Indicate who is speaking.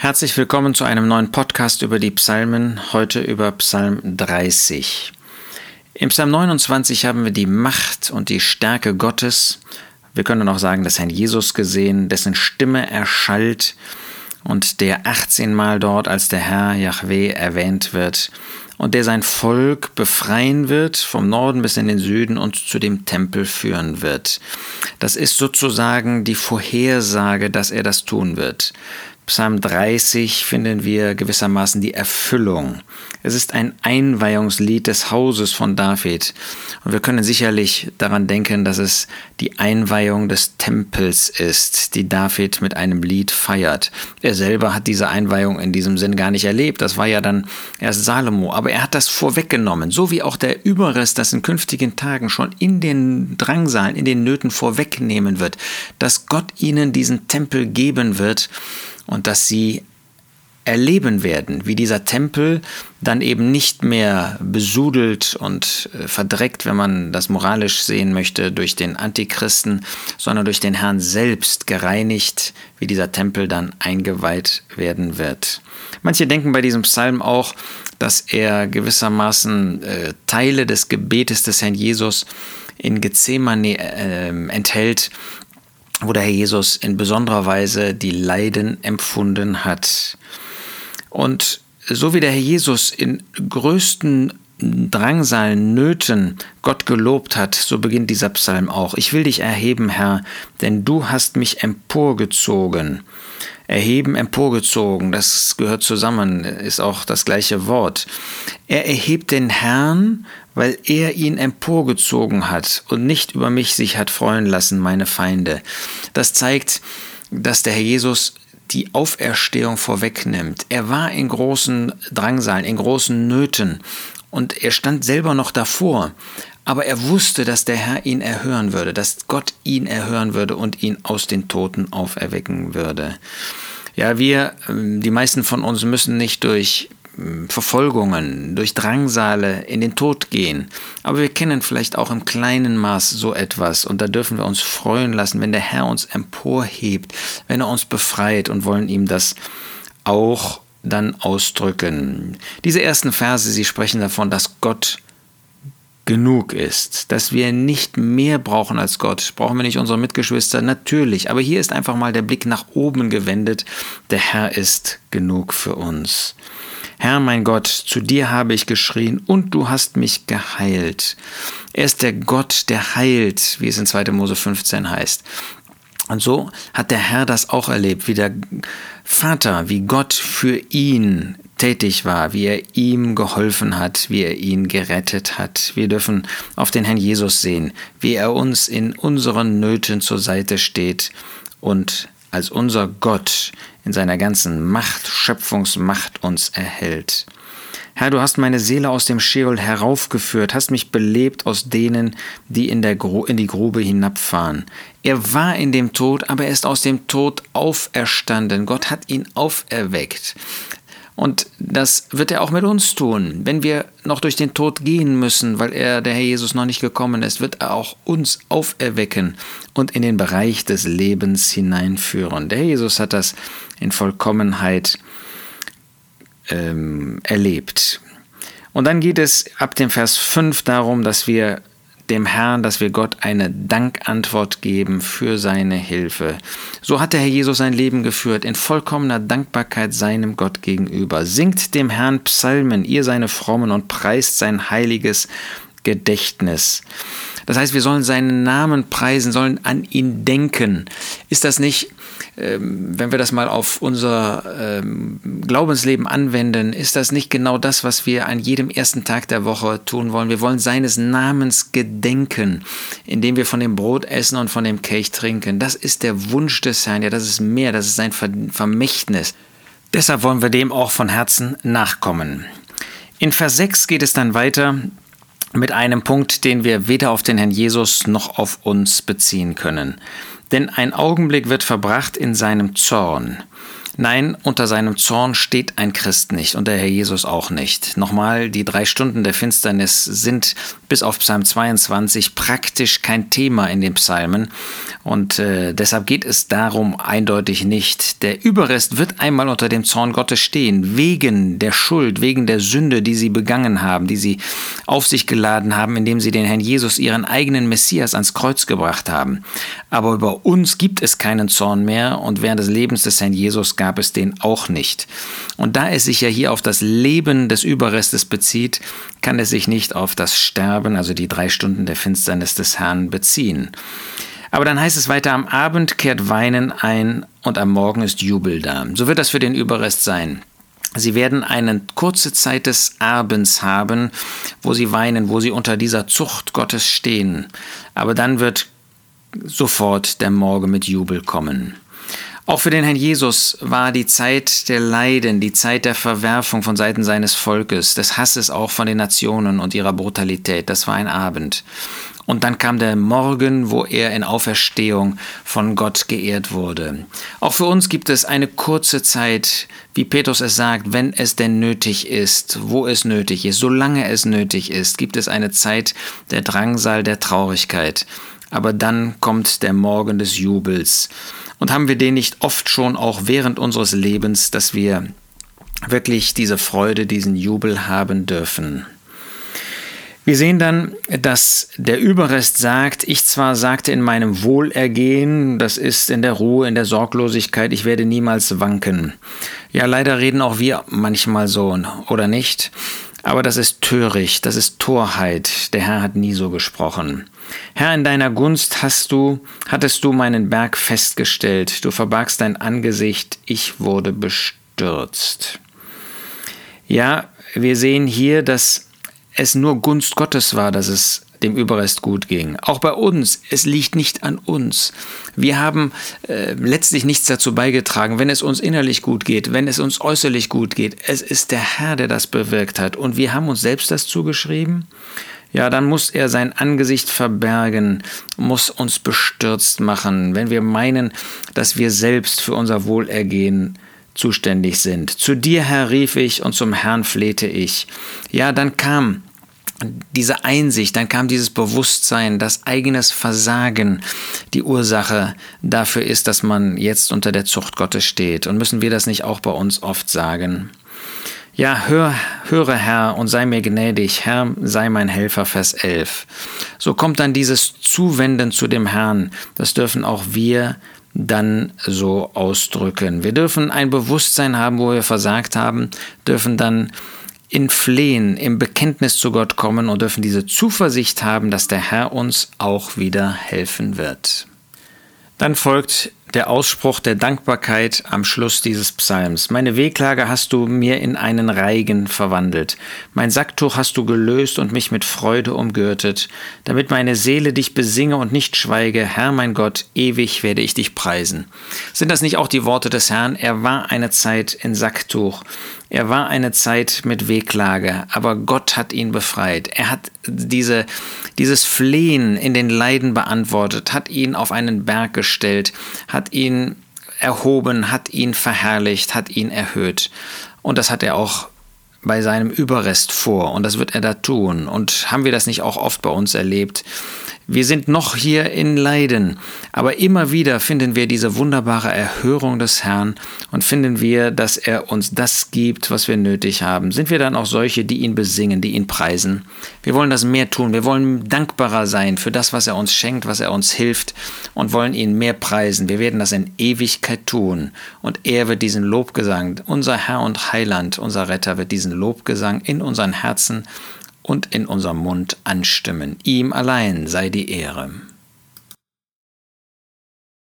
Speaker 1: Herzlich willkommen zu einem neuen Podcast über die Psalmen, heute über Psalm 30. Im Psalm 29 haben wir die Macht und die Stärke Gottes. Wir können auch sagen, das Herrn Jesus gesehen, dessen Stimme erschallt und der 18 Mal dort als der Herr Yahweh erwähnt wird und der sein Volk befreien wird, vom Norden bis in den Süden und zu dem Tempel führen wird. Das ist sozusagen die Vorhersage, dass er das tun wird. Psalm 30 finden wir gewissermaßen die Erfüllung. Es ist ein Einweihungslied des Hauses von David. Und wir können sicherlich daran denken, dass es die Einweihung des Tempels ist, die David mit einem Lied feiert. Er selber hat diese Einweihung in diesem Sinn gar nicht erlebt. Das war ja dann erst Salomo. Aber er hat das vorweggenommen, so wie auch der Überrest das in künftigen Tagen schon in den Drangsalen, in den Nöten vorwegnehmen wird, dass Gott ihnen diesen Tempel geben wird und dass sie erleben werden, wie dieser Tempel dann eben nicht mehr besudelt und äh, verdreckt, wenn man das moralisch sehen möchte, durch den Antichristen, sondern durch den Herrn selbst gereinigt, wie dieser Tempel dann eingeweiht werden wird. Manche denken bei diesem Psalm auch, dass er gewissermaßen äh, Teile des Gebetes des Herrn Jesus in Gethsemane äh, enthält, wo der Herr Jesus in besonderer Weise die Leiden empfunden hat. Und so wie der Herr Jesus in größten Drangsalen, Nöten Gott gelobt hat, so beginnt dieser Psalm auch. Ich will dich erheben, Herr, denn du hast mich emporgezogen. Erheben, emporgezogen, das gehört zusammen, ist auch das gleiche Wort. Er erhebt den Herrn, weil er ihn emporgezogen hat und nicht über mich sich hat freuen lassen, meine Feinde. Das zeigt, dass der Herr Jesus die Auferstehung vorwegnimmt. Er war in großen Drangsalen, in großen Nöten und er stand selber noch davor. Aber er wusste, dass der Herr ihn erhören würde, dass Gott ihn erhören würde und ihn aus den Toten auferwecken würde. Ja, wir, ähm, die meisten von uns müssen nicht durch Verfolgungen, durch Drangsale in den Tod gehen. Aber wir kennen vielleicht auch im kleinen Maß so etwas und da dürfen wir uns freuen lassen, wenn der Herr uns emporhebt, wenn er uns befreit und wollen ihm das auch dann ausdrücken. Diese ersten Verse, sie sprechen davon, dass Gott genug ist, dass wir nicht mehr brauchen als Gott. Brauchen wir nicht unsere Mitgeschwister? Natürlich. Aber hier ist einfach mal der Blick nach oben gewendet. Der Herr ist genug für uns. Herr mein Gott, zu dir habe ich geschrien und du hast mich geheilt. Er ist der Gott, der heilt, wie es in 2. Mose 15 heißt. Und so hat der Herr das auch erlebt, wie der Vater, wie Gott für ihn tätig war, wie er ihm geholfen hat, wie er ihn gerettet hat. Wir dürfen auf den Herrn Jesus sehen, wie er uns in unseren Nöten zur Seite steht und als unser Gott in seiner ganzen Macht, Schöpfungsmacht uns erhält. Herr, du hast meine Seele aus dem Scheol heraufgeführt, hast mich belebt aus denen, die in, der Gru in die Grube hinabfahren. Er war in dem Tod, aber er ist aus dem Tod auferstanden. Gott hat ihn auferweckt. Und das wird er auch mit uns tun. Wenn wir noch durch den Tod gehen müssen, weil er, der Herr Jesus, noch nicht gekommen ist, wird er auch uns auferwecken und in den Bereich des Lebens hineinführen. Der Herr Jesus hat das in Vollkommenheit ähm, erlebt. Und dann geht es ab dem Vers 5 darum, dass wir dem Herrn, dass wir Gott eine Dankantwort geben für seine Hilfe. So hat der Herr Jesus sein Leben geführt, in vollkommener Dankbarkeit seinem Gott gegenüber. Singt dem Herrn Psalmen, ihr seine Frommen, und preist sein heiliges Gedächtnis. Das heißt, wir sollen seinen Namen preisen, sollen an ihn denken. Ist das nicht ähm, wenn wir das mal auf unser ähm, Glaubensleben anwenden, ist das nicht genau das, was wir an jedem ersten Tag der Woche tun wollen. Wir wollen seines Namens gedenken, indem wir von dem Brot essen und von dem Kelch trinken. Das ist der Wunsch des Herrn, ja, das ist mehr, das ist sein Vermächtnis. Deshalb wollen wir dem auch von Herzen nachkommen. In Vers 6 geht es dann weiter mit einem Punkt, den wir weder auf den Herrn Jesus noch auf uns beziehen können. Denn ein Augenblick wird verbracht in seinem Zorn. Nein, unter seinem Zorn steht ein Christ nicht und der Herr Jesus auch nicht. Nochmal, die drei Stunden der Finsternis sind bis auf Psalm 22 praktisch kein Thema in den Psalmen. Und äh, deshalb geht es darum eindeutig nicht. Der Überrest wird einmal unter dem Zorn Gottes stehen, wegen der Schuld, wegen der Sünde, die sie begangen haben, die sie auf sich geladen haben, indem sie den Herrn Jesus, ihren eigenen Messias, ans Kreuz gebracht haben. Aber über uns gibt es keinen Zorn mehr und während des Lebens des Herrn Jesus gab es den auch nicht. Und da es sich ja hier auf das Leben des Überrestes bezieht, kann es sich nicht auf das Sterben, also die drei Stunden der Finsternis des Herrn, beziehen. Aber dann heißt es weiter, am Abend kehrt Weinen ein und am Morgen ist Jubel da. So wird das für den Überrest sein. Sie werden eine kurze Zeit des Abends haben, wo sie weinen, wo sie unter dieser Zucht Gottes stehen. Aber dann wird sofort der Morgen mit Jubel kommen. Auch für den Herrn Jesus war die Zeit der Leiden, die Zeit der Verwerfung von Seiten seines Volkes, des Hasses auch von den Nationen und ihrer Brutalität. Das war ein Abend. Und dann kam der Morgen, wo er in Auferstehung von Gott geehrt wurde. Auch für uns gibt es eine kurze Zeit, wie Petrus es sagt, wenn es denn nötig ist, wo es nötig ist, solange es nötig ist, gibt es eine Zeit der Drangsal, der Traurigkeit. Aber dann kommt der Morgen des Jubels. Und haben wir den nicht oft schon auch während unseres Lebens, dass wir wirklich diese Freude, diesen Jubel haben dürfen? Wir sehen dann, dass der Überrest sagt, ich zwar sagte in meinem Wohlergehen, das ist in der Ruhe, in der Sorglosigkeit, ich werde niemals wanken. Ja, leider reden auch wir manchmal so, oder nicht? Aber das ist töricht, das ist Torheit. Der Herr hat nie so gesprochen. Herr, in deiner Gunst hast du, hattest du meinen Berg festgestellt, du verbargst dein Angesicht, ich wurde bestürzt. Ja, wir sehen hier, dass es nur Gunst Gottes war, dass es dem Überrest gut ging. Auch bei uns, es liegt nicht an uns. Wir haben äh, letztlich nichts dazu beigetragen, wenn es uns innerlich gut geht, wenn es uns äußerlich gut geht. Es ist der Herr, der das bewirkt hat. Und wir haben uns selbst das zugeschrieben ja, dann muss er sein Angesicht verbergen, muss uns bestürzt machen, wenn wir meinen, dass wir selbst für unser Wohlergehen zuständig sind. Zu dir, Herr, rief ich und zum Herrn flehte ich. Ja, dann kam diese Einsicht, dann kam dieses Bewusstsein, dass eigenes Versagen die Ursache dafür ist, dass man jetzt unter der Zucht Gottes steht. Und müssen wir das nicht auch bei uns oft sagen? Ja, hör, höre Herr und sei mir gnädig, Herr, sei mein Helfer, Vers 11. So kommt dann dieses Zuwenden zu dem Herrn, das dürfen auch wir dann so ausdrücken. Wir dürfen ein Bewusstsein haben, wo wir versagt haben, dürfen dann in Flehen, im Bekenntnis zu Gott kommen und dürfen diese Zuversicht haben, dass der Herr uns auch wieder helfen wird. Dann folgt der Ausspruch der Dankbarkeit am Schluss dieses Psalms. Meine Wehklage hast du mir in einen Reigen verwandelt. Mein Sacktuch hast du gelöst und mich mit Freude umgürtet, damit meine Seele dich besinge und nicht schweige. Herr mein Gott, ewig werde ich dich preisen. Sind das nicht auch die Worte des Herrn? Er war eine Zeit in Sacktuch. Er war eine Zeit mit Wehklage, aber Gott hat ihn befreit. Er hat diese, dieses Flehen in den Leiden beantwortet, hat ihn auf einen Berg gestellt, hat ihn erhoben, hat ihn verherrlicht, hat ihn erhöht. Und das hat er auch bei seinem Überrest vor und das wird er da tun. Und haben wir das nicht auch oft bei uns erlebt, wir sind noch hier in Leiden, aber immer wieder finden wir diese wunderbare Erhörung des Herrn und finden wir, dass er uns das gibt, was wir nötig haben. Sind wir dann auch solche, die ihn besingen, die ihn preisen? Wir wollen das mehr tun. Wir wollen dankbarer sein für das, was er uns schenkt, was er uns hilft und wollen ihn mehr preisen. Wir werden das in Ewigkeit tun und er wird diesen Lobgesang, unser Herr und Heiland, unser Retter wird diesen Lobgesang in unseren Herzen und in unserem Mund anstimmen. Ihm allein sei die Ehre.